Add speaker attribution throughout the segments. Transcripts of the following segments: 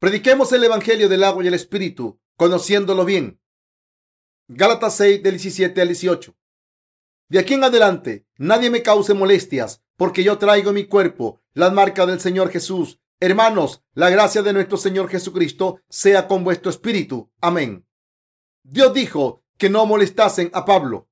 Speaker 1: Prediquemos el Evangelio del agua y el Espíritu, conociéndolo bien. Gálatas 6, del 17 al 18. De aquí en adelante, nadie me cause molestias, porque yo traigo en mi cuerpo las marcas del Señor Jesús. Hermanos, la gracia de nuestro Señor Jesucristo sea con vuestro espíritu. Amén. Dios dijo que no molestasen a Pablo.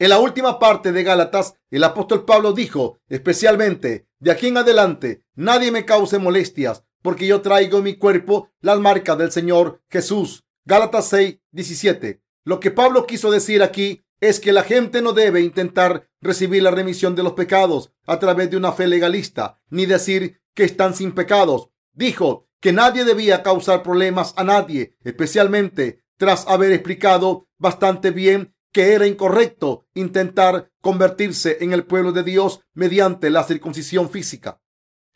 Speaker 1: En la última parte de Gálatas, el apóstol Pablo dijo especialmente, de aquí en adelante, nadie me cause molestias, porque yo traigo en mi cuerpo las marcas del Señor Jesús. Gálatas 6, 17. Lo que Pablo quiso decir aquí es que la gente no debe intentar recibir la remisión de los pecados a través de una fe legalista, ni decir que están sin pecados. Dijo que nadie debía causar problemas a nadie, especialmente tras haber explicado bastante bien que era incorrecto intentar convertirse en el pueblo de Dios mediante la circuncisión física.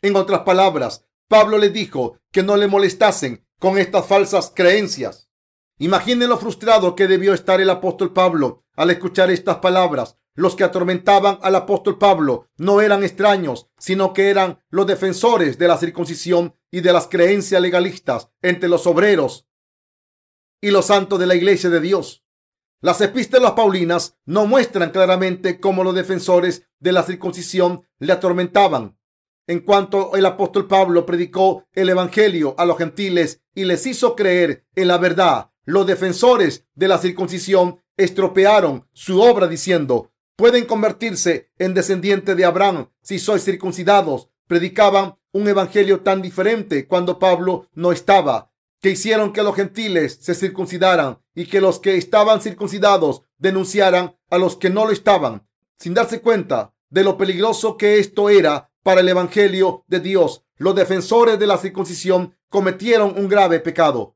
Speaker 1: En otras palabras, Pablo le dijo que no le molestasen con estas falsas creencias. Imaginen lo frustrado que debió estar el apóstol Pablo al escuchar estas palabras. Los que atormentaban al apóstol Pablo no eran extraños, sino que eran los defensores de la circuncisión y de las creencias legalistas entre los obreros y los santos de la iglesia de Dios. Las epístolas paulinas no muestran claramente cómo los defensores de la circuncisión le atormentaban. En cuanto el apóstol Pablo predicó el Evangelio a los gentiles y les hizo creer en la verdad, los defensores de la circuncisión estropearon su obra diciendo, pueden convertirse en descendientes de Abraham si sois circuncidados. Predicaban un evangelio tan diferente cuando Pablo no estaba, que hicieron que los gentiles se circuncidaran y que los que estaban circuncidados denunciaran a los que no lo estaban, sin darse cuenta de lo peligroso que esto era para el Evangelio de Dios. Los defensores de la circuncisión cometieron un grave pecado.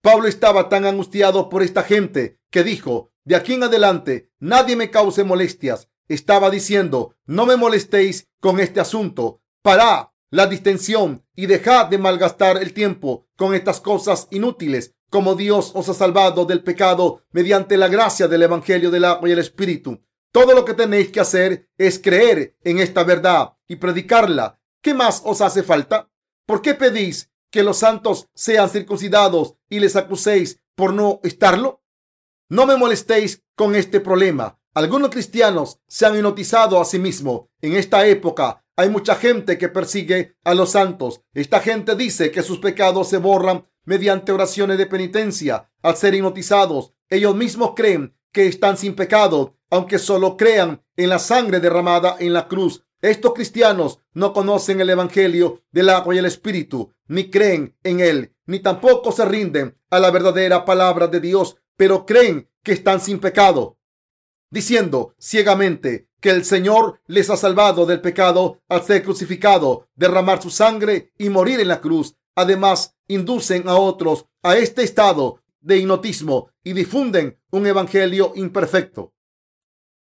Speaker 1: Pablo estaba tan angustiado por esta gente que dijo, de aquí en adelante nadie me cause molestias. Estaba diciendo, no me molestéis con este asunto. Pará la distensión y dejad de malgastar el tiempo con estas cosas inútiles, como Dios os ha salvado del pecado mediante la gracia del Evangelio del agua y el Espíritu. Todo lo que tenéis que hacer es creer en esta verdad y predicarla. ¿Qué más os hace falta? ¿Por qué pedís que los santos sean circuncidados y les acuséis por no estarlo? No me molestéis con este problema. Algunos cristianos se han hipnotizado a sí mismos. En esta época hay mucha gente que persigue a los santos. Esta gente dice que sus pecados se borran mediante oraciones de penitencia. Al ser hipnotizados, ellos mismos creen que están sin pecado aunque solo crean en la sangre derramada en la cruz. Estos cristianos no conocen el Evangelio del agua y el Espíritu, ni creen en él, ni tampoco se rinden a la verdadera palabra de Dios, pero creen que están sin pecado, diciendo ciegamente que el Señor les ha salvado del pecado al ser crucificado, derramar su sangre y morir en la cruz. Además, inducen a otros a este estado de hipnotismo y difunden un evangelio imperfecto.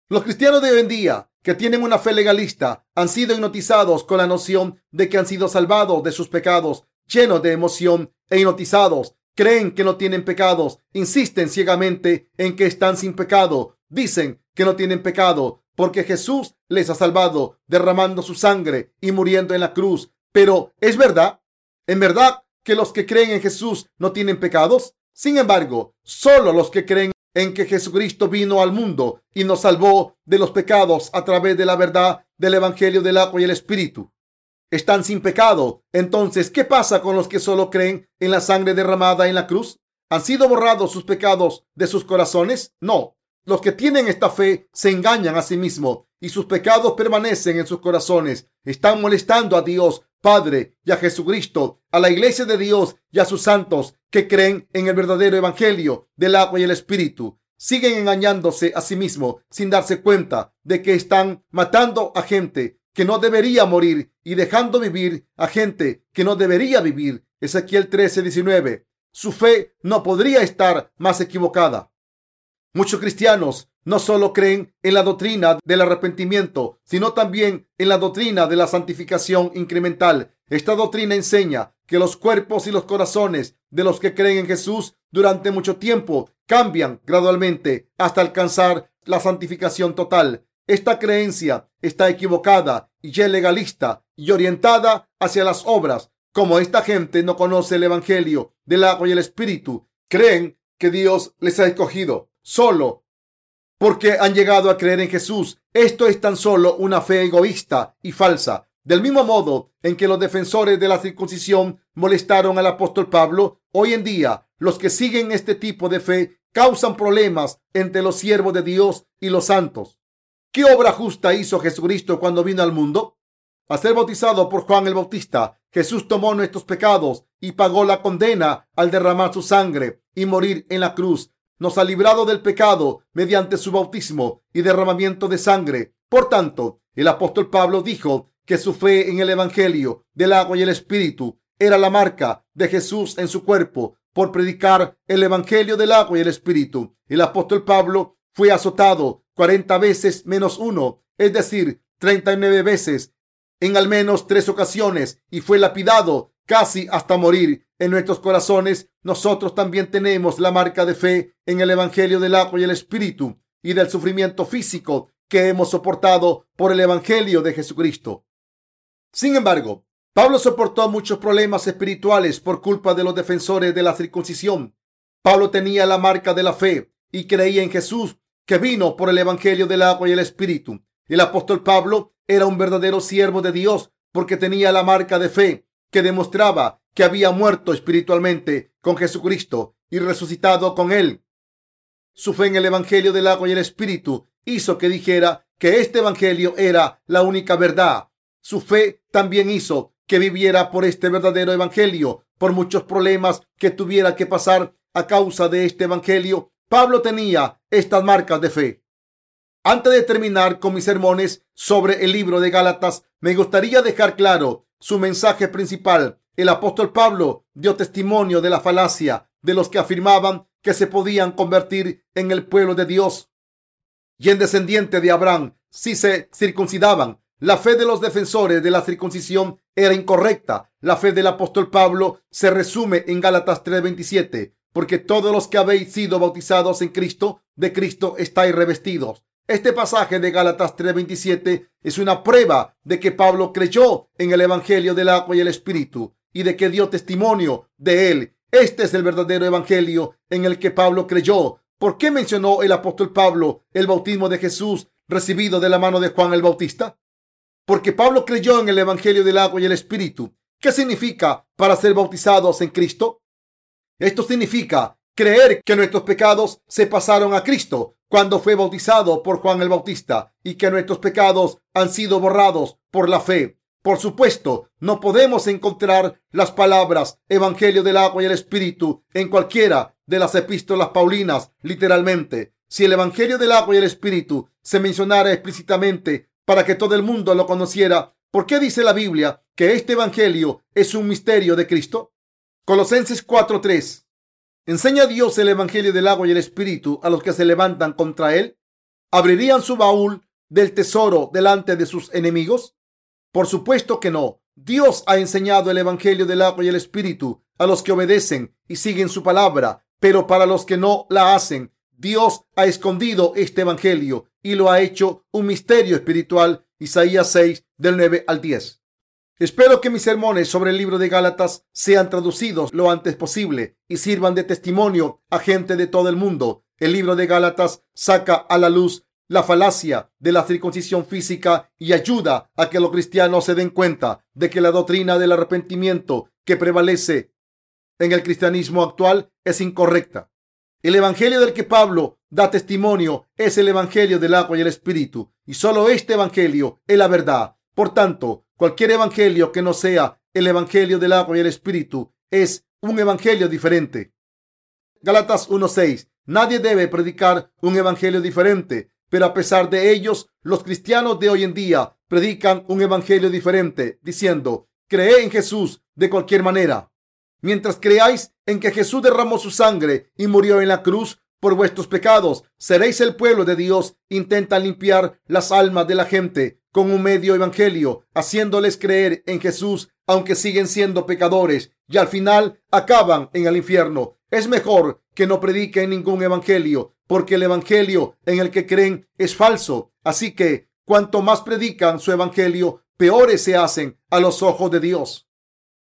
Speaker 1: Los cristianos de hoy en día que tienen una fe legalista han sido hipnotizados con la noción de que han sido salvados de sus pecados, llenos de emoción e hipnotizados. Creen que no tienen pecados, insisten ciegamente en que están sin pecado, dicen que no tienen pecado porque Jesús les ha salvado derramando su sangre y muriendo en la cruz. Pero, ¿es verdad? ¿En verdad que los que creen en Jesús no tienen pecados? Sin embargo, solo los que creen en que Jesucristo vino al mundo y nos salvó de los pecados a través de la verdad del Evangelio del agua y el Espíritu. Están sin pecado. Entonces, ¿qué pasa con los que solo creen en la sangre derramada en la cruz? ¿Han sido borrados sus pecados de sus corazones? No. Los que tienen esta fe se engañan a sí mismos y sus pecados permanecen en sus corazones. Están molestando a Dios Padre y a Jesucristo, a la iglesia de Dios y a sus santos que creen en el verdadero evangelio del agua y el espíritu. Siguen engañándose a sí mismos sin darse cuenta de que están matando a gente que no debería morir y dejando vivir a gente que no debería vivir. Ezequiel 13, 19. Su fe no podría estar más equivocada. Muchos cristianos no solo creen en la doctrina del arrepentimiento, sino también en la doctrina de la santificación incremental. Esta doctrina enseña que los cuerpos y los corazones de los que creen en Jesús durante mucho tiempo cambian gradualmente hasta alcanzar la santificación total. Esta creencia está equivocada y es legalista y orientada hacia las obras. Como esta gente no conoce el Evangelio del agua y el Espíritu, creen que Dios les ha escogido solo porque han llegado a creer en Jesús. Esto es tan solo una fe egoísta y falsa. Del mismo modo en que los defensores de la circuncisión molestaron al apóstol Pablo, hoy en día los que siguen este tipo de fe causan problemas entre los siervos de Dios y los santos. ¿Qué obra justa hizo Jesucristo cuando vino al mundo? A ser bautizado por Juan el Bautista, Jesús tomó nuestros pecados y pagó la condena al derramar su sangre y morir en la cruz. Nos ha librado del pecado mediante su bautismo y derramamiento de sangre. Por tanto, el apóstol Pablo dijo que su fe en el Evangelio del agua y el Espíritu era la marca de Jesús en su cuerpo por predicar el Evangelio del agua y el Espíritu. El apóstol Pablo fue azotado 40 veces menos uno, es decir, 39 veces en al menos tres ocasiones y fue lapidado casi hasta morir. En nuestros corazones nosotros también tenemos la marca de fe en el Evangelio del agua y el Espíritu y del sufrimiento físico que hemos soportado por el Evangelio de Jesucristo. Sin embargo, Pablo soportó muchos problemas espirituales por culpa de los defensores de la circuncisión. Pablo tenía la marca de la fe y creía en Jesús que vino por el Evangelio del agua y el Espíritu. El apóstol Pablo era un verdadero siervo de Dios porque tenía la marca de fe que demostraba que había muerto espiritualmente con Jesucristo y resucitado con él. Su fe en el Evangelio del agua y el Espíritu hizo que dijera que este Evangelio era la única verdad. Su fe también hizo que viviera por este verdadero Evangelio, por muchos problemas que tuviera que pasar a causa de este Evangelio. Pablo tenía estas marcas de fe. Antes de terminar con mis sermones sobre el libro de Gálatas, me gustaría dejar claro su mensaje principal. El apóstol Pablo dio testimonio de la falacia de los que afirmaban que se podían convertir en el pueblo de Dios y en descendiente de Abraham si se circuncidaban. La fe de los defensores de la circuncisión era incorrecta. La fe del apóstol Pablo se resume en Gálatas 3:27, porque todos los que habéis sido bautizados en Cristo, de Cristo estáis revestidos. Este pasaje de Gálatas 3:27 es una prueba de que Pablo creyó en el Evangelio del agua y el Espíritu y de que dio testimonio de él. Este es el verdadero Evangelio en el que Pablo creyó. ¿Por qué mencionó el apóstol Pablo el bautismo de Jesús recibido de la mano de Juan el Bautista? Porque Pablo creyó en el Evangelio del agua y el Espíritu. ¿Qué significa para ser bautizados en Cristo? Esto significa creer que nuestros pecados se pasaron a Cristo cuando fue bautizado por Juan el Bautista y que nuestros pecados han sido borrados por la fe. Por supuesto, no podemos encontrar las palabras Evangelio del agua y el Espíritu en cualquiera de las epístolas paulinas, literalmente. Si el Evangelio del agua y el Espíritu se mencionara explícitamente para que todo el mundo lo conociera, ¿por qué dice la Biblia que este Evangelio es un misterio de Cristo? Colosenses 4:3 ¿Enseña Dios el Evangelio del agua y el Espíritu a los que se levantan contra él? ¿Abrirían su baúl del tesoro delante de sus enemigos? Por supuesto que no. Dios ha enseñado el Evangelio del agua y el Espíritu a los que obedecen y siguen su palabra, pero para los que no la hacen, Dios ha escondido este Evangelio y lo ha hecho un misterio espiritual. Isaías 6 del 9 al 10. Espero que mis sermones sobre el libro de Gálatas sean traducidos lo antes posible y sirvan de testimonio a gente de todo el mundo. El libro de Gálatas saca a la luz la falacia de la circuncisión física y ayuda a que los cristianos se den cuenta de que la doctrina del arrepentimiento que prevalece en el cristianismo actual es incorrecta. El evangelio del que Pablo da testimonio es el evangelio del agua y el espíritu, y solo este evangelio es la verdad. Por tanto, Cualquier evangelio que no sea el evangelio del agua y el espíritu es un evangelio diferente. Galatas 1:6. Nadie debe predicar un evangelio diferente, pero a pesar de ellos, los cristianos de hoy en día predican un evangelio diferente, diciendo, cree en Jesús de cualquier manera. Mientras creáis en que Jesús derramó su sangre y murió en la cruz por vuestros pecados, seréis el pueblo de Dios. Intenta limpiar las almas de la gente con un medio evangelio, haciéndoles creer en Jesús, aunque siguen siendo pecadores y al final acaban en el infierno. Es mejor que no prediquen ningún evangelio, porque el evangelio en el que creen es falso. Así que cuanto más predican su evangelio, peores se hacen a los ojos de Dios.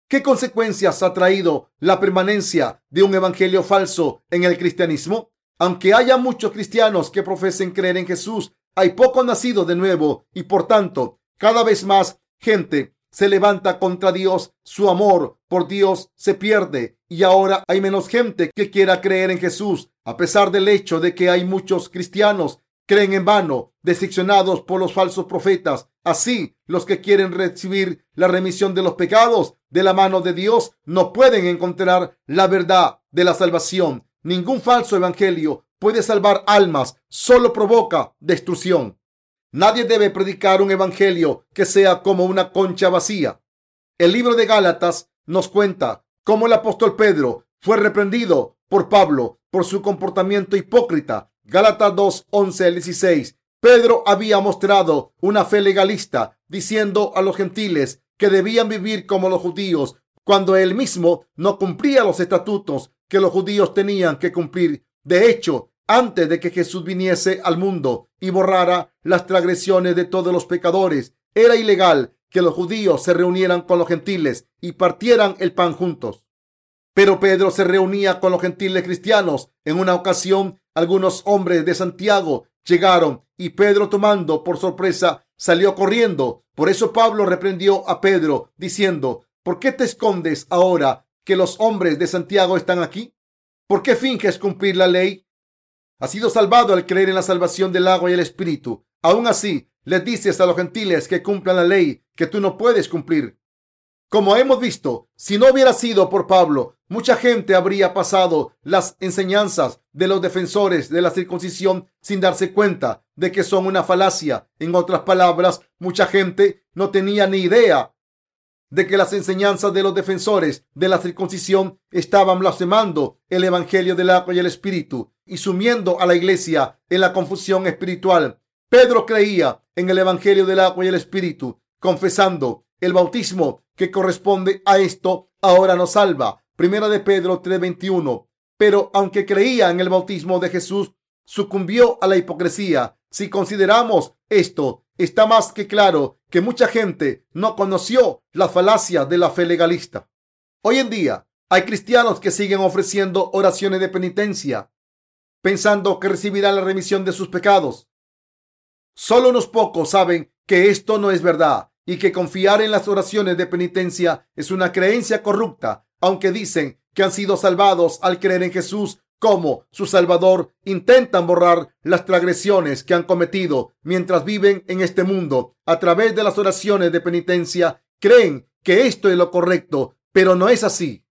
Speaker 1: ¿Qué consecuencias ha traído la permanencia de un evangelio falso en el cristianismo? Aunque haya muchos cristianos que profesen creer en Jesús, hay poco nacido de nuevo y por tanto cada vez más gente se levanta contra Dios, su amor por Dios se pierde y ahora hay menos gente que quiera creer en Jesús, a pesar del hecho de que hay muchos cristianos creen en vano, decepcionados por los falsos profetas. Así, los que quieren recibir la remisión de los pecados de la mano de Dios no pueden encontrar la verdad de la salvación. Ningún falso evangelio puede salvar almas, solo provoca destrucción. Nadie debe predicar un evangelio que sea como una concha vacía. El libro de Gálatas nos cuenta cómo el apóstol Pedro fue reprendido por Pablo por su comportamiento hipócrita. Gálatas 2, 11 al 16. Pedro había mostrado una fe legalista, diciendo a los gentiles que debían vivir como los judíos, cuando él mismo no cumplía los estatutos que los judíos tenían que cumplir. De hecho, antes de que Jesús viniese al mundo y borrara las transgresiones de todos los pecadores. Era ilegal que los judíos se reunieran con los gentiles y partieran el pan juntos. Pero Pedro se reunía con los gentiles cristianos. En una ocasión, algunos hombres de Santiago llegaron y Pedro, tomando por sorpresa, salió corriendo. Por eso Pablo reprendió a Pedro, diciendo, ¿por qué te escondes ahora que los hombres de Santiago están aquí? ¿Por qué finges cumplir la ley? Ha sido salvado al creer en la salvación del agua y el espíritu. Aún así, les dices a los gentiles que cumplan la ley que tú no puedes cumplir. Como hemos visto, si no hubiera sido por Pablo, mucha gente habría pasado las enseñanzas de los defensores de la circuncisión sin darse cuenta de que son una falacia. En otras palabras, mucha gente no tenía ni idea de que las enseñanzas de los defensores de la circuncisión estaban blasfemando el Evangelio del agua y el Espíritu y sumiendo a la iglesia en la confusión espiritual. Pedro creía en el Evangelio del agua y el Espíritu, confesando el bautismo que corresponde a esto, ahora nos salva. Primera de Pedro 3:21. Pero aunque creía en el bautismo de Jesús, sucumbió a la hipocresía. Si consideramos esto, está más que claro que mucha gente no conoció la falacia de la fe legalista. Hoy en día hay cristianos que siguen ofreciendo oraciones de penitencia, pensando que recibirán la remisión de sus pecados. Solo unos pocos saben que esto no es verdad y que confiar en las oraciones de penitencia es una creencia corrupta, aunque dicen que han sido salvados al creer en Jesús como su Salvador, intentan borrar las transgresiones que han cometido mientras viven en este mundo a través de las oraciones de penitencia. Creen que esto es lo correcto, pero no es así.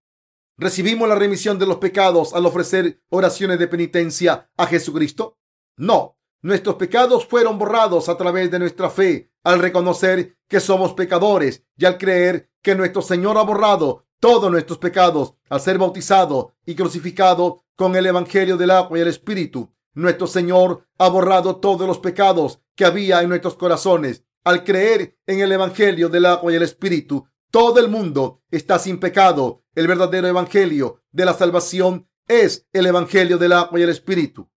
Speaker 1: ¿Recibimos la remisión de los pecados al ofrecer oraciones de penitencia a Jesucristo? No, nuestros pecados fueron borrados a través de nuestra fe al reconocer que somos pecadores y al creer que nuestro Señor ha borrado todos nuestros pecados al ser bautizado y crucificado con el Evangelio del agua y el Espíritu. Nuestro Señor ha borrado todos los pecados que había en nuestros corazones. Al creer en el Evangelio del agua y el Espíritu, todo el mundo está sin pecado. El verdadero Evangelio de la salvación es el Evangelio del agua y el Espíritu.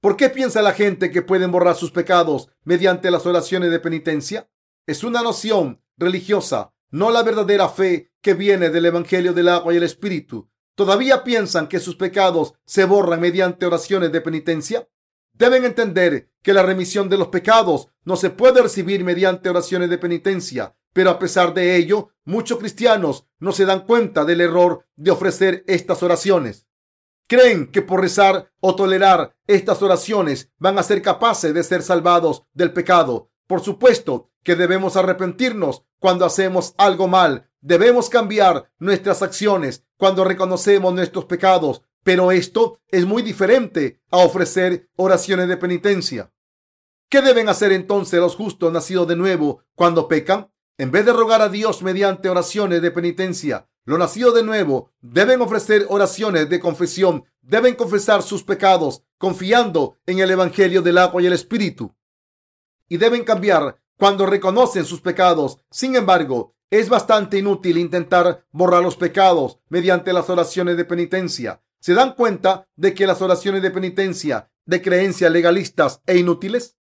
Speaker 1: ¿Por qué piensa la gente que pueden borrar sus pecados mediante las oraciones de penitencia? Es una noción religiosa no la verdadera fe que viene del Evangelio del agua y el Espíritu. ¿Todavía piensan que sus pecados se borran mediante oraciones de penitencia? Deben entender que la remisión de los pecados no se puede recibir mediante oraciones de penitencia, pero a pesar de ello, muchos cristianos no se dan cuenta del error de ofrecer estas oraciones. Creen que por rezar o tolerar estas oraciones van a ser capaces de ser salvados del pecado. Por supuesto que debemos arrepentirnos cuando hacemos algo mal. Debemos cambiar nuestras acciones cuando reconocemos nuestros pecados. Pero esto es muy diferente a ofrecer oraciones de penitencia. ¿Qué deben hacer entonces los justos nacidos de nuevo cuando pecan? En vez de rogar a Dios mediante oraciones de penitencia, los nacidos de nuevo deben ofrecer oraciones de confesión, deben confesar sus pecados confiando en el Evangelio del agua y el Espíritu y deben cambiar cuando reconocen sus pecados. Sin embargo, es bastante inútil intentar borrar los pecados mediante las oraciones de penitencia. ¿Se dan cuenta de que las oraciones de penitencia de creencias legalistas e inútiles?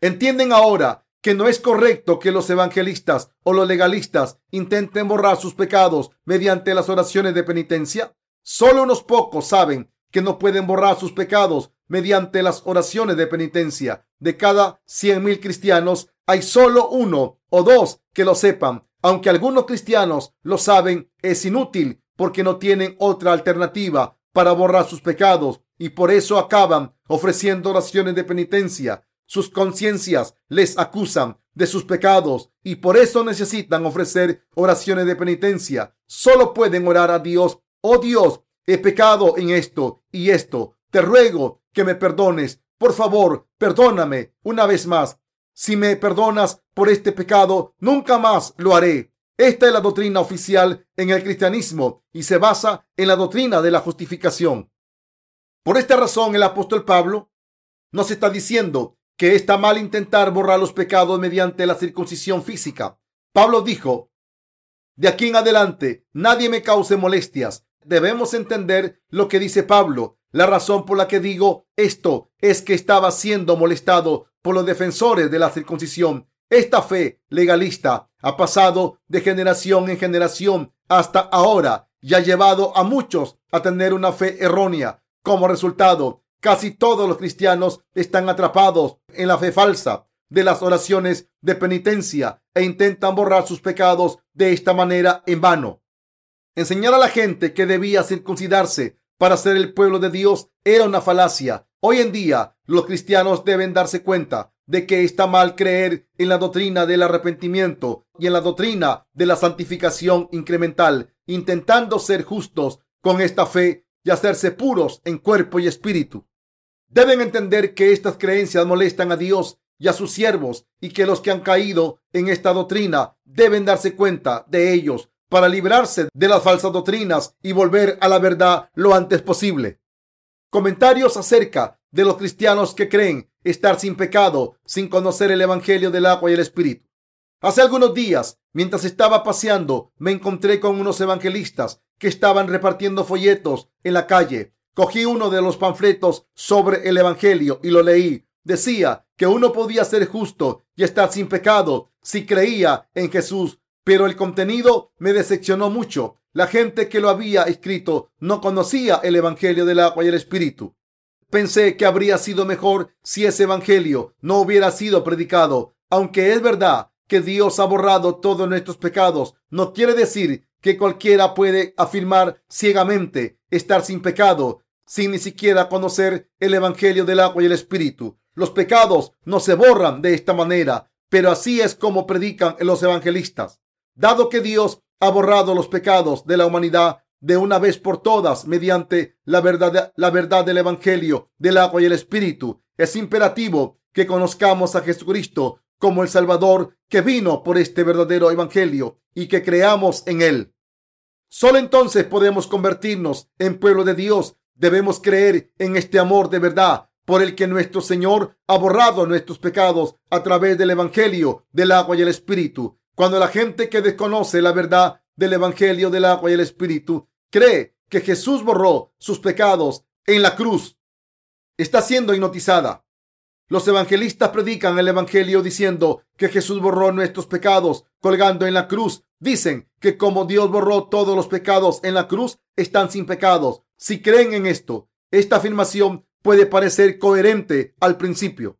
Speaker 1: ¿Entienden ahora que no es correcto que los evangelistas o los legalistas intenten borrar sus pecados mediante las oraciones de penitencia? Solo unos pocos saben que no pueden borrar sus pecados mediante las oraciones de penitencia. De cada cien mil cristianos hay solo uno o dos que lo sepan. Aunque algunos cristianos lo saben, es inútil porque no tienen otra alternativa para borrar sus pecados y por eso acaban ofreciendo oraciones de penitencia. Sus conciencias les acusan de sus pecados y por eso necesitan ofrecer oraciones de penitencia. Solo pueden orar a Dios. Oh Dios, he pecado en esto y esto. Te ruego que me perdones. Por favor, perdóname una vez más. Si me perdonas por este pecado, nunca más lo haré. Esta es la doctrina oficial en el cristianismo y se basa en la doctrina de la justificación. Por esta razón, el apóstol Pablo nos está diciendo que está mal intentar borrar los pecados mediante la circuncisión física. Pablo dijo, de aquí en adelante, nadie me cause molestias. Debemos entender lo que dice Pablo. La razón por la que digo esto es que estaba siendo molestado por los defensores de la circuncisión. Esta fe legalista ha pasado de generación en generación hasta ahora y ha llevado a muchos a tener una fe errónea. Como resultado, Casi todos los cristianos están atrapados en la fe falsa de las oraciones de penitencia e intentan borrar sus pecados de esta manera en vano. Enseñar a la gente que debía circuncidarse para ser el pueblo de Dios era una falacia. Hoy en día los cristianos deben darse cuenta de que está mal creer en la doctrina del arrepentimiento y en la doctrina de la santificación incremental, intentando ser justos con esta fe y hacerse puros en cuerpo y espíritu. Deben entender que estas creencias molestan a Dios y a sus siervos y que los que han caído en esta doctrina deben darse cuenta de ellos para librarse de las falsas doctrinas y volver a la verdad lo antes posible. Comentarios acerca de los cristianos que creen estar sin pecado, sin conocer el Evangelio del agua y el Espíritu. Hace algunos días, mientras estaba paseando, me encontré con unos evangelistas que estaban repartiendo folletos en la calle Cogí uno de los panfletos sobre el Evangelio y lo leí. Decía que uno podía ser justo y estar sin pecado si creía en Jesús, pero el contenido me decepcionó mucho. La gente que lo había escrito no conocía el Evangelio del agua y el Espíritu. Pensé que habría sido mejor si ese Evangelio no hubiera sido predicado. Aunque es verdad que Dios ha borrado todos nuestros pecados, no quiere decir que cualquiera puede afirmar ciegamente estar sin pecado sin ni siquiera conocer el Evangelio del agua y el Espíritu. Los pecados no se borran de esta manera, pero así es como predican los evangelistas. Dado que Dios ha borrado los pecados de la humanidad de una vez por todas mediante la verdad, del Evangelio del agua y el Espíritu, es imperativo que conozcamos a Jesucristo como el Salvador que vino por este verdadero Evangelio y que creamos en él. Solo entonces podemos convertirnos en pueblo de Dios. Debemos creer en este amor de verdad por el que nuestro Señor ha borrado nuestros pecados a través del Evangelio del agua y el Espíritu. Cuando la gente que desconoce la verdad del Evangelio del agua y el Espíritu cree que Jesús borró sus pecados en la cruz, está siendo hipnotizada. Los evangelistas predican el Evangelio diciendo que Jesús borró nuestros pecados colgando en la cruz. Dicen que como Dios borró todos los pecados en la cruz, están sin pecados. Si creen en esto, esta afirmación puede parecer coherente al principio,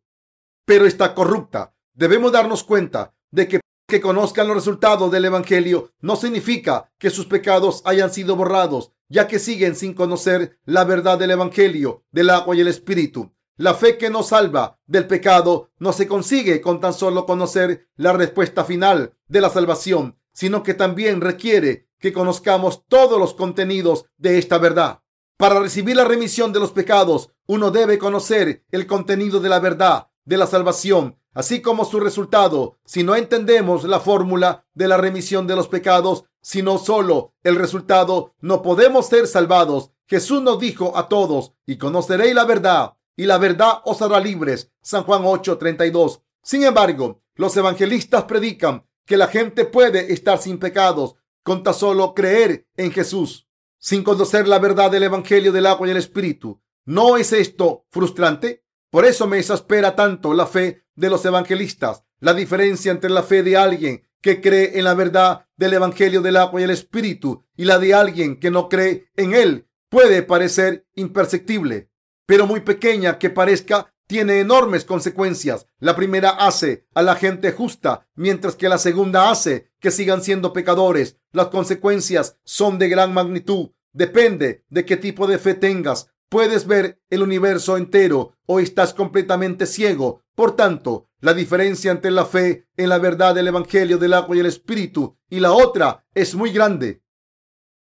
Speaker 1: pero está corrupta. Debemos darnos cuenta de que que conozcan los resultados del Evangelio no significa que sus pecados hayan sido borrados, ya que siguen sin conocer la verdad del Evangelio, del agua y el Espíritu. La fe que nos salva del pecado no se consigue con tan solo conocer la respuesta final de la salvación, sino que también requiere que conozcamos todos los contenidos de esta verdad. Para recibir la remisión de los pecados, uno debe conocer el contenido de la verdad de la salvación, así como su resultado. Si no entendemos la fórmula de la remisión de los pecados, sino solo el resultado, no podemos ser salvados. Jesús nos dijo a todos, y conoceréis la verdad, y la verdad os hará libres. San Juan 8:32. Sin embargo, los evangelistas predican que la gente puede estar sin pecados con tan solo creer en Jesús, sin conocer la verdad del Evangelio del agua y el Espíritu. ¿No es esto frustrante? Por eso me exaspera tanto la fe de los evangelistas. La diferencia entre la fe de alguien que cree en la verdad del Evangelio del agua y el Espíritu y la de alguien que no cree en él puede parecer imperceptible, pero muy pequeña que parezca, tiene enormes consecuencias. La primera hace a la gente justa, mientras que la segunda hace que sigan siendo pecadores. Las consecuencias son de gran magnitud. Depende de qué tipo de fe tengas. Puedes ver el universo entero o estás completamente ciego. Por tanto, la diferencia entre la fe en la verdad del Evangelio del agua y el Espíritu y la otra es muy grande.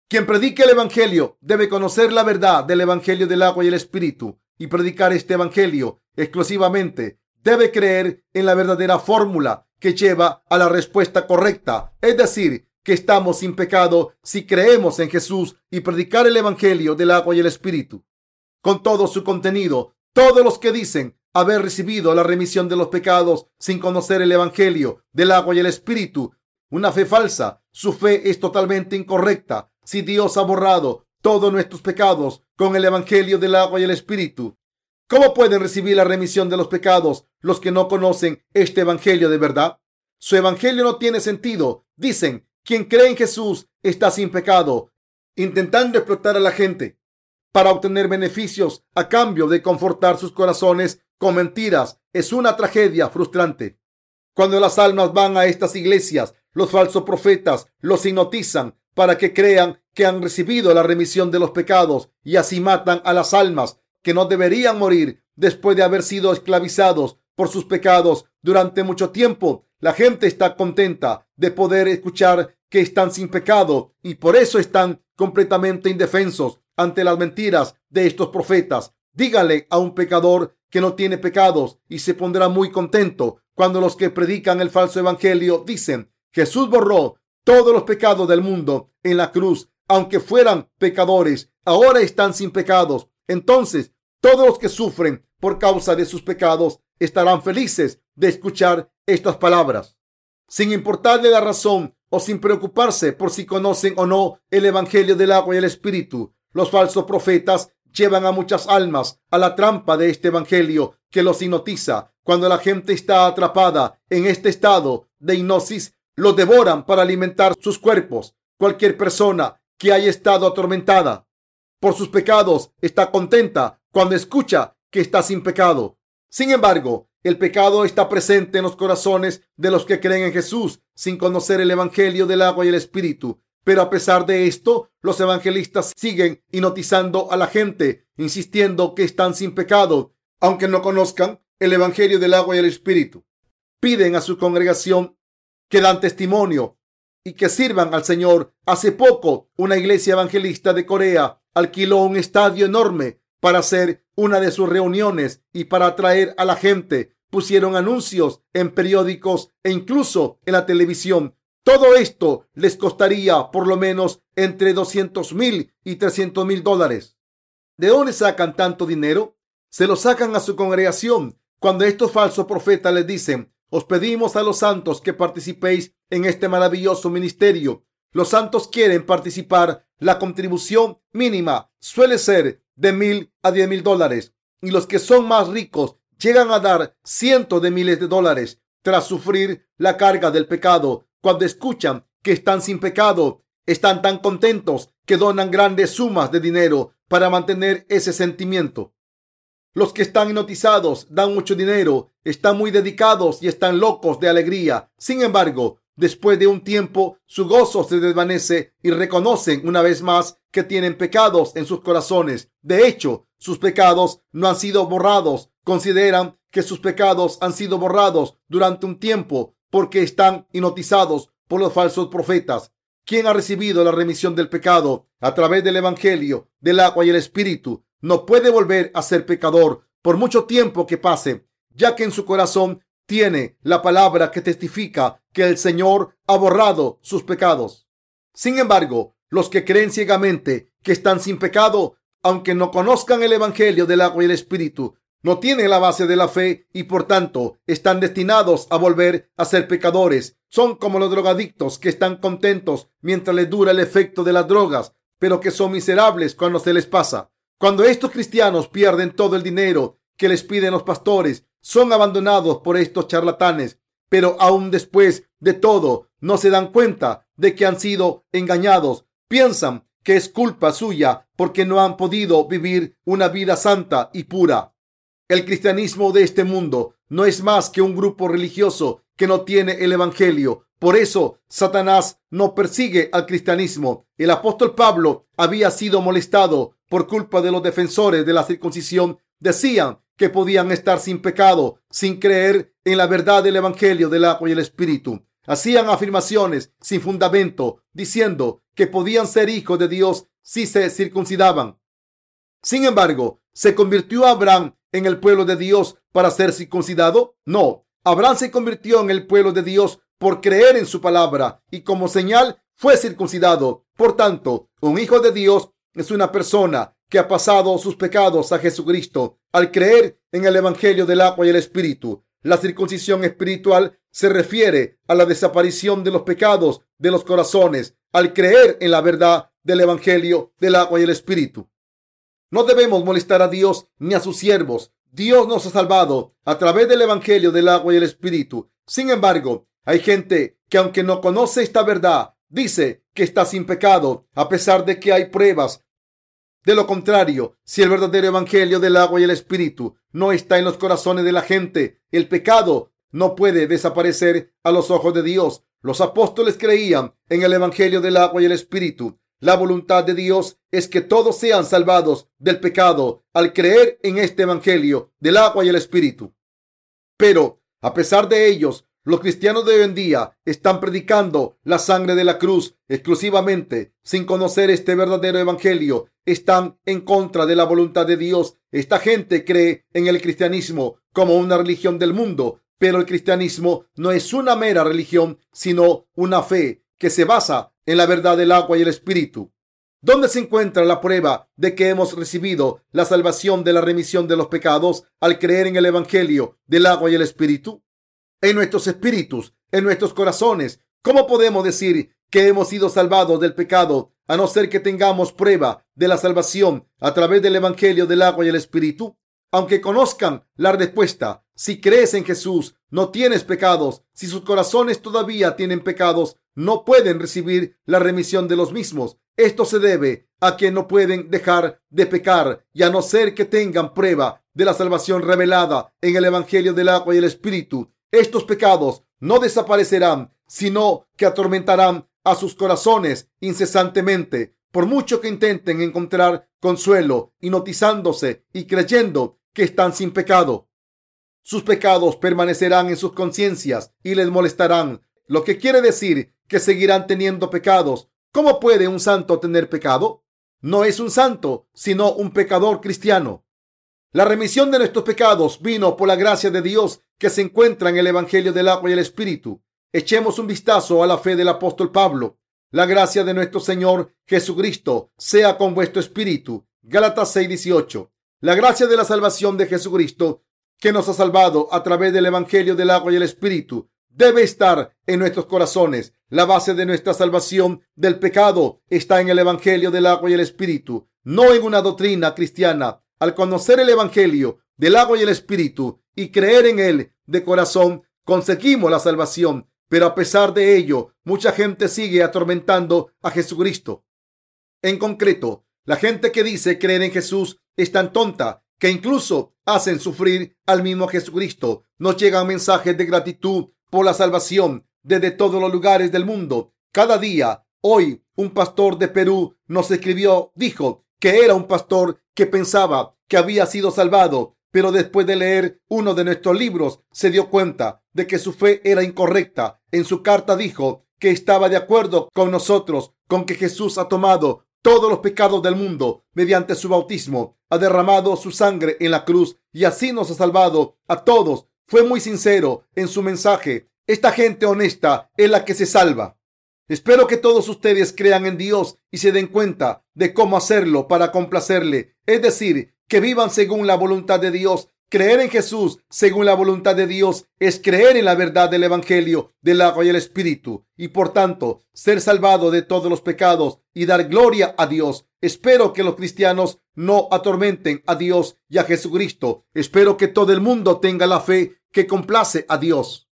Speaker 1: Quien predique el Evangelio debe conocer la verdad del Evangelio del agua y el Espíritu y predicar este Evangelio exclusivamente. Debe creer en la verdadera fórmula que lleva a la respuesta correcta, es decir, que estamos sin pecado si creemos en Jesús y predicar el Evangelio del agua y el Espíritu. Con todo su contenido, todos los que dicen haber recibido la remisión de los pecados sin conocer el Evangelio del agua y el Espíritu. Una fe falsa. Su fe es totalmente incorrecta. Si Dios ha borrado todos nuestros pecados con el Evangelio del agua y el Espíritu, ¿cómo pueden recibir la remisión de los pecados los que no conocen este Evangelio de verdad? Su Evangelio no tiene sentido. Dicen, quien cree en Jesús está sin pecado, intentando explotar a la gente para obtener beneficios a cambio de confortar sus corazones con mentiras es una tragedia frustrante. Cuando las almas van a estas iglesias, los falsos profetas los hipnotizan para que crean que han recibido la remisión de los pecados y así matan a las almas que no deberían morir después de haber sido esclavizados por sus pecados durante mucho tiempo. La gente está contenta de poder escuchar que están sin pecado y por eso están completamente indefensos ante las mentiras de estos profetas. Dígale a un pecador que no tiene pecados y se pondrá muy contento cuando los que predican el falso evangelio dicen Jesús borró todos los pecados del mundo en la cruz, aunque fueran pecadores, ahora están sin pecados. Entonces, todos los que sufren por causa de sus pecados estarán felices de escuchar estas palabras, sin importarle la razón o sin preocuparse por si conocen o no el Evangelio del agua y el Espíritu. Los falsos profetas llevan a muchas almas a la trampa de este evangelio que los hipnotiza. Cuando la gente está atrapada en este estado de hipnosis, los devoran para alimentar sus cuerpos. Cualquier persona que haya estado atormentada por sus pecados está contenta cuando escucha que está sin pecado. Sin embargo, el pecado está presente en los corazones de los que creen en Jesús sin conocer el Evangelio del agua y el Espíritu. Pero a pesar de esto, los evangelistas siguen hipnotizando a la gente, insistiendo que están sin pecado, aunque no conozcan el Evangelio del agua y el Espíritu. Piden a su congregación que dan testimonio y que sirvan al Señor. Hace poco, una iglesia evangelista de Corea alquiló un estadio enorme para hacer una de sus reuniones y para atraer a la gente. Pusieron anuncios en periódicos e incluso en la televisión todo esto les costaría por lo menos entre 200 mil y 300 mil dólares. ¿De dónde sacan tanto dinero? Se lo sacan a su congregación. Cuando estos falsos profetas les dicen, os pedimos a los santos que participéis en este maravilloso ministerio. Los santos quieren participar. La contribución mínima suele ser de mil a diez mil dólares. Y los que son más ricos llegan a dar cientos de miles de dólares tras sufrir la carga del pecado cuando escuchan que están sin pecado, están tan contentos que donan grandes sumas de dinero para mantener ese sentimiento. Los que están hipnotizados dan mucho dinero, están muy dedicados y están locos de alegría. Sin embargo, después de un tiempo, su gozo se desvanece y reconocen una vez más que tienen pecados en sus corazones. De hecho, sus pecados no han sido borrados. Consideran que sus pecados han sido borrados durante un tiempo porque están hipnotizados por los falsos profetas. Quien ha recibido la remisión del pecado a través del Evangelio, del agua y el Espíritu, no puede volver a ser pecador por mucho tiempo que pase, ya que en su corazón tiene la palabra que testifica que el Señor ha borrado sus pecados. Sin embargo, los que creen ciegamente que están sin pecado, aunque no conozcan el Evangelio del agua y el Espíritu, no tienen la base de la fe y por tanto están destinados a volver a ser pecadores. Son como los drogadictos que están contentos mientras les dura el efecto de las drogas, pero que son miserables cuando se les pasa. Cuando estos cristianos pierden todo el dinero que les piden los pastores, son abandonados por estos charlatanes pero aún después de todo no se dan cuenta de que han sido engañados. Piensan que es culpa suya porque no han podido vivir una vida santa y pura. El cristianismo de este mundo no es más que un grupo religioso que no tiene el Evangelio. Por eso Satanás no persigue al cristianismo. El apóstol Pablo había sido molestado por culpa de los defensores de la circuncisión. Decían que podían estar sin pecado, sin creer en la verdad del Evangelio del agua y el Espíritu. Hacían afirmaciones sin fundamento, diciendo que podían ser hijos de Dios si se circuncidaban. Sin embargo, ¿se convirtió Abraham en el pueblo de Dios para ser circuncidado? No, Abraham se convirtió en el pueblo de Dios por creer en su palabra y como señal fue circuncidado. Por tanto, un hijo de Dios es una persona que ha pasado sus pecados a Jesucristo al creer en el Evangelio del agua y el Espíritu. La circuncisión espiritual se refiere a la desaparición de los pecados de los corazones al creer en la verdad del Evangelio del agua y el Espíritu. No debemos molestar a Dios ni a sus siervos. Dios nos ha salvado a través del Evangelio del agua y el Espíritu. Sin embargo, hay gente que aunque no conoce esta verdad, dice que está sin pecado, a pesar de que hay pruebas de lo contrario, si el verdadero evangelio del agua y el espíritu no está en los corazones de la gente, el pecado no puede desaparecer a los ojos de Dios. Los apóstoles creían en el evangelio del agua y el espíritu. La voluntad de Dios es que todos sean salvados del pecado al creer en este evangelio del agua y el espíritu. Pero, a pesar de ellos, los cristianos de hoy en día están predicando la sangre de la cruz exclusivamente sin conocer este verdadero evangelio. Están en contra de la voluntad de Dios. Esta gente cree en el cristianismo como una religión del mundo, pero el cristianismo no es una mera religión, sino una fe que se basa en la verdad del agua y el espíritu. ¿Dónde se encuentra la prueba de que hemos recibido la salvación de la remisión de los pecados al creer en el evangelio del agua y el espíritu? en nuestros espíritus, en nuestros corazones. ¿Cómo podemos decir que hemos sido salvados del pecado a no ser que tengamos prueba de la salvación a través del Evangelio del agua y el Espíritu? Aunque conozcan la respuesta, si crees en Jesús, no tienes pecados. Si sus corazones todavía tienen pecados, no pueden recibir la remisión de los mismos. Esto se debe a que no pueden dejar de pecar y a no ser que tengan prueba de la salvación revelada en el Evangelio del agua y el Espíritu. Estos pecados no desaparecerán, sino que atormentarán a sus corazones incesantemente, por mucho que intenten encontrar consuelo, hipnotizándose y creyendo que están sin pecado. Sus pecados permanecerán en sus conciencias y les molestarán, lo que quiere decir que seguirán teniendo pecados. ¿Cómo puede un santo tener pecado? No es un santo, sino un pecador cristiano. La remisión de nuestros pecados vino por la gracia de Dios que se encuentra en el Evangelio del agua y el Espíritu. Echemos un vistazo a la fe del apóstol Pablo. La gracia de nuestro Señor Jesucristo sea con vuestro espíritu. Gálatas 6:18. La gracia de la salvación de Jesucristo que nos ha salvado a través del Evangelio del agua y el Espíritu debe estar en nuestros corazones. La base de nuestra salvación del pecado está en el Evangelio del agua y el Espíritu, no en una doctrina cristiana al conocer el Evangelio del agua y el Espíritu y creer en él de corazón, conseguimos la salvación. Pero a pesar de ello, mucha gente sigue atormentando a Jesucristo. En concreto, la gente que dice creer en Jesús es tan tonta que incluso hacen sufrir al mismo Jesucristo. Nos llegan mensajes de gratitud por la salvación desde todos los lugares del mundo. Cada día, hoy, un pastor de Perú nos escribió, dijo que era un pastor que pensaba que había sido salvado, pero después de leer uno de nuestros libros se dio cuenta de que su fe era incorrecta. En su carta dijo que estaba de acuerdo con nosotros, con que Jesús ha tomado todos los pecados del mundo mediante su bautismo, ha derramado su sangre en la cruz y así nos ha salvado a todos. Fue muy sincero en su mensaje. Esta gente honesta es la que se salva. Espero que todos ustedes crean en Dios y se den cuenta de cómo hacerlo para complacerle, es decir, que vivan según la voluntad de Dios. Creer en Jesús según la voluntad de Dios es creer en la verdad del Evangelio del agua y el Espíritu y por tanto ser salvado de todos los pecados y dar gloria a Dios. Espero que los cristianos no atormenten a Dios y a Jesucristo. Espero que todo el mundo tenga la fe que complace a Dios.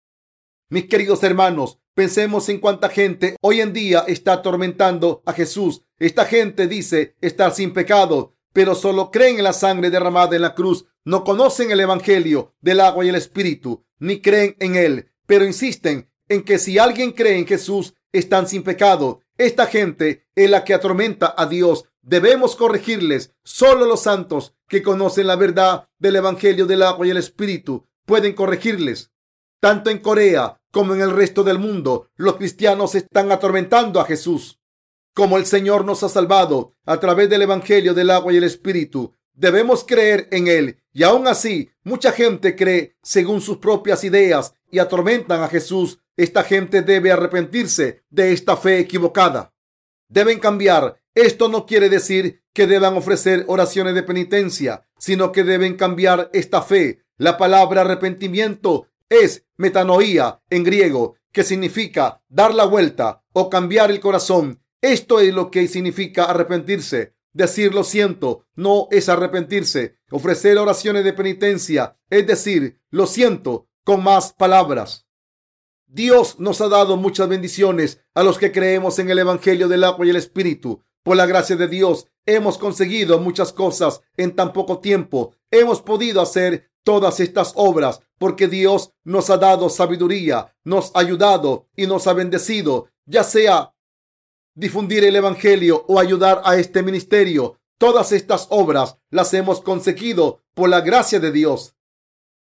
Speaker 1: Mis queridos hermanos, pensemos en cuánta gente hoy en día está atormentando a Jesús. Esta gente dice estar sin pecado, pero solo creen en la sangre derramada en la cruz. No conocen el Evangelio del agua y el Espíritu, ni creen en él, pero insisten en que si alguien cree en Jesús, están sin pecado. Esta gente es la que atormenta a Dios. Debemos corregirles. Solo los santos que conocen la verdad del Evangelio del agua y el Espíritu pueden corregirles. Tanto en Corea como en el resto del mundo, los cristianos están atormentando a Jesús. Como el Señor nos ha salvado a través del Evangelio del agua y el Espíritu, debemos creer en Él. Y aún así, mucha gente cree según sus propias ideas y atormentan a Jesús esta gente debe arrepentirse de esta fe equivocada. Deben cambiar. Esto no quiere decir que deban ofrecer oraciones de penitencia, sino que deben cambiar esta fe. La palabra arrepentimiento es metanoía en griego, que significa dar la vuelta o cambiar el corazón. Esto es lo que significa arrepentirse. Decir lo siento no es arrepentirse. Ofrecer oraciones de penitencia es decir lo siento con más palabras. Dios nos ha dado muchas bendiciones a los que creemos en el Evangelio del agua y el Espíritu. Por la gracia de Dios hemos conseguido muchas cosas en tan poco tiempo. Hemos podido hacer todas estas obras porque Dios nos ha dado sabiduría, nos ha ayudado y nos ha bendecido, ya sea difundir el Evangelio o ayudar a este ministerio. Todas estas obras las hemos conseguido por la gracia de Dios.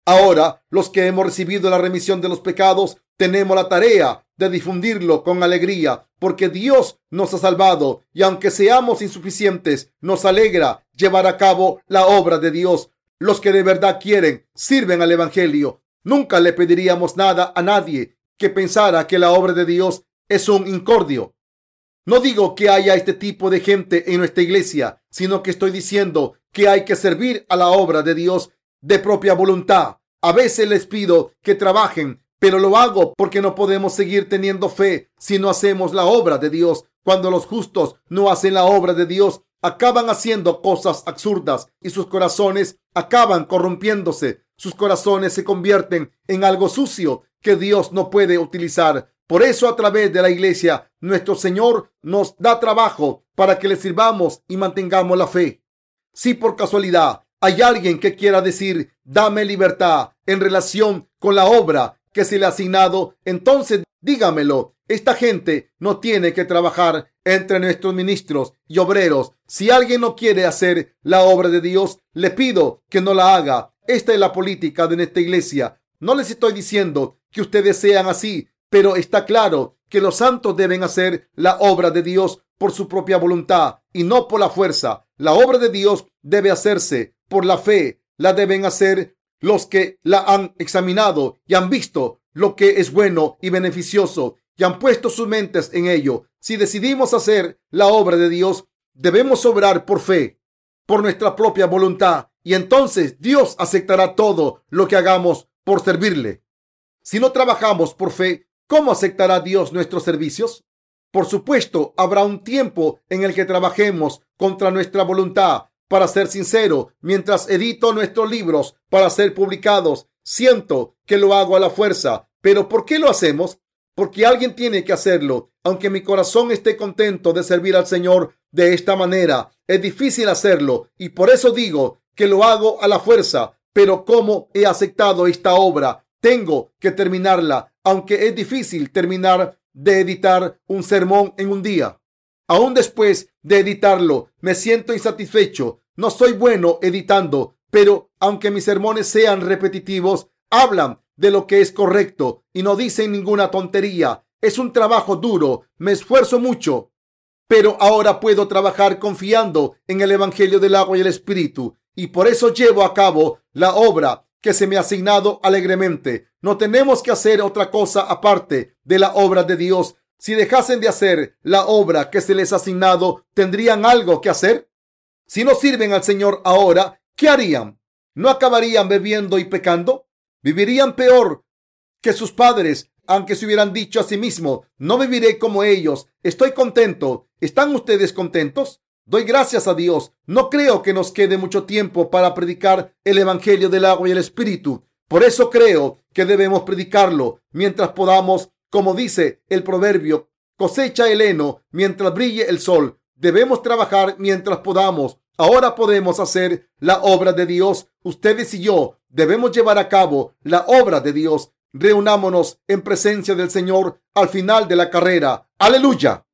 Speaker 1: Ahora, los que hemos recibido la remisión de los pecados, tenemos la tarea de difundirlo con alegría, porque Dios nos ha salvado y aunque seamos insuficientes, nos alegra llevar a cabo la obra de Dios. Los que de verdad quieren sirven al Evangelio. Nunca le pediríamos nada a nadie que pensara que la obra de Dios es un incordio. No digo que haya este tipo de gente en nuestra iglesia, sino que estoy diciendo que hay que servir a la obra de Dios de propia voluntad. A veces les pido que trabajen, pero lo hago porque no podemos seguir teniendo fe si no hacemos la obra de Dios. Cuando los justos no hacen la obra de Dios, acaban haciendo cosas absurdas y sus corazones acaban corrompiéndose. Sus corazones se convierten en algo sucio que Dios no puede utilizar. Por eso a través de la iglesia, nuestro Señor nos da trabajo para que le sirvamos y mantengamos la fe. Si por casualidad hay alguien que quiera decir, dame libertad en relación con la obra que se le ha asignado, entonces dígamelo. Esta gente no tiene que trabajar entre nuestros ministros y obreros. Si alguien no quiere hacer la obra de Dios, le pido que no la haga. Esta es la política de nuestra iglesia. No les estoy diciendo que ustedes sean así, pero está claro que los santos deben hacer la obra de Dios por su propia voluntad y no por la fuerza. La obra de Dios debe hacerse por la fe la deben hacer los que la han examinado y han visto lo que es bueno y beneficioso y han puesto sus mentes en ello. Si decidimos hacer la obra de Dios, debemos obrar por fe, por nuestra propia voluntad, y entonces Dios aceptará todo lo que hagamos por servirle. Si no trabajamos por fe, ¿cómo aceptará Dios nuestros servicios? Por supuesto, habrá un tiempo en el que trabajemos contra nuestra voluntad para ser sincero, mientras edito nuestros libros para ser publicados, siento que lo hago a la fuerza. Pero ¿por qué lo hacemos? Porque alguien tiene que hacerlo. Aunque mi corazón esté contento de servir al Señor de esta manera, es difícil hacerlo y por eso digo que lo hago a la fuerza. Pero como he aceptado esta obra, tengo que terminarla, aunque es difícil terminar de editar un sermón en un día. Aún después de editarlo, me siento insatisfecho. No soy bueno editando, pero aunque mis sermones sean repetitivos, hablan de lo que es correcto y no dicen ninguna tontería. Es un trabajo duro, me esfuerzo mucho, pero ahora puedo trabajar confiando en el Evangelio del agua y el Espíritu y por eso llevo a cabo la obra que se me ha asignado alegremente. No tenemos que hacer otra cosa aparte de la obra de Dios si dejasen de hacer la obra que se les ha asignado, ¿tendrían algo que hacer? Si no sirven al Señor ahora, ¿qué harían? ¿No acabarían bebiendo y pecando? ¿Vivirían peor que sus padres, aunque se hubieran dicho a sí mismos, no viviré como ellos, estoy contento? ¿Están ustedes contentos? Doy gracias a Dios. No creo que nos quede mucho tiempo para predicar el Evangelio del agua y el Espíritu, Por eso creo que debemos predicarlo mientras podamos, como dice el proverbio, cosecha el heno mientras brille el sol. Debemos trabajar mientras podamos. Ahora podemos hacer la obra de Dios. Ustedes y yo debemos llevar a cabo la obra de Dios. Reunámonos en presencia del Señor al final de la carrera. Aleluya.